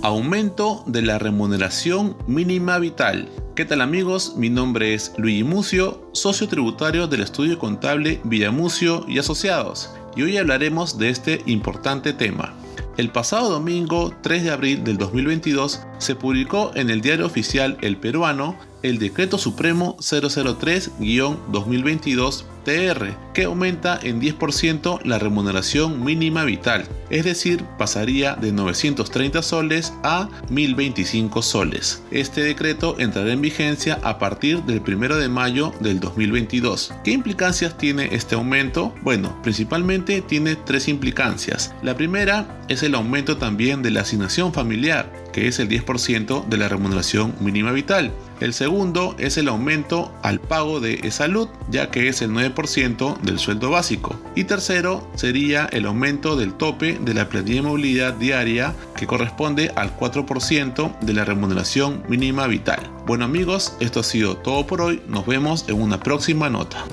Aumento de la remuneración mínima vital. ¿Qué tal amigos? Mi nombre es Luigi Mucio, socio tributario del estudio contable Villamucio y Asociados, y hoy hablaremos de este importante tema. El pasado domingo 3 de abril del 2022 se publicó en el diario oficial El Peruano el Decreto Supremo 003-2022 TR, que aumenta en 10% la remuneración mínima vital, es decir, pasaría de 930 soles a 1025 soles. Este decreto entrará en vigencia a partir del 1 de mayo del 2022. ¿Qué implicancias tiene este aumento? Bueno, principalmente tiene tres implicancias. La primera es el aumento también de la asignación familiar, que es el 10% de la remuneración mínima vital. El segundo es el aumento al pago de salud, ya que es el 9% del sueldo básico. Y tercero sería el aumento del tope de la planilla de movilidad diaria, que corresponde al 4% de la remuneración mínima vital. Bueno amigos, esto ha sido todo por hoy. Nos vemos en una próxima nota.